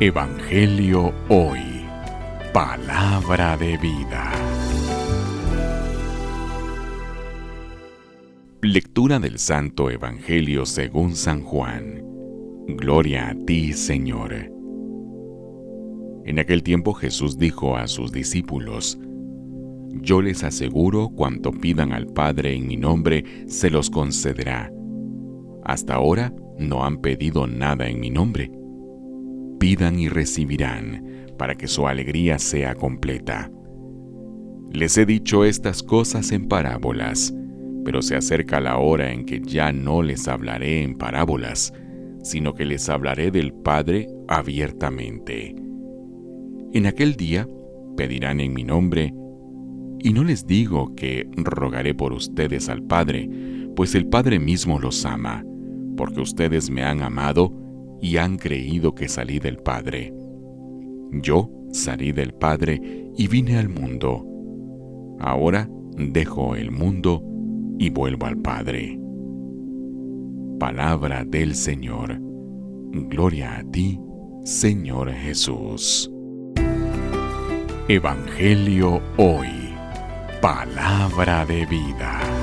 Evangelio Hoy. Palabra de vida. Lectura del Santo Evangelio según San Juan. Gloria a ti, Señor. En aquel tiempo Jesús dijo a sus discípulos, Yo les aseguro cuanto pidan al Padre en mi nombre, se los concederá. Hasta ahora no han pedido nada en mi nombre pidan y recibirán, para que su alegría sea completa. Les he dicho estas cosas en parábolas, pero se acerca la hora en que ya no les hablaré en parábolas, sino que les hablaré del Padre abiertamente. En aquel día pedirán en mi nombre, y no les digo que rogaré por ustedes al Padre, pues el Padre mismo los ama, porque ustedes me han amado y han creído que salí del Padre. Yo salí del Padre y vine al mundo. Ahora dejo el mundo y vuelvo al Padre. Palabra del Señor. Gloria a ti, Señor Jesús. Evangelio hoy. Palabra de vida.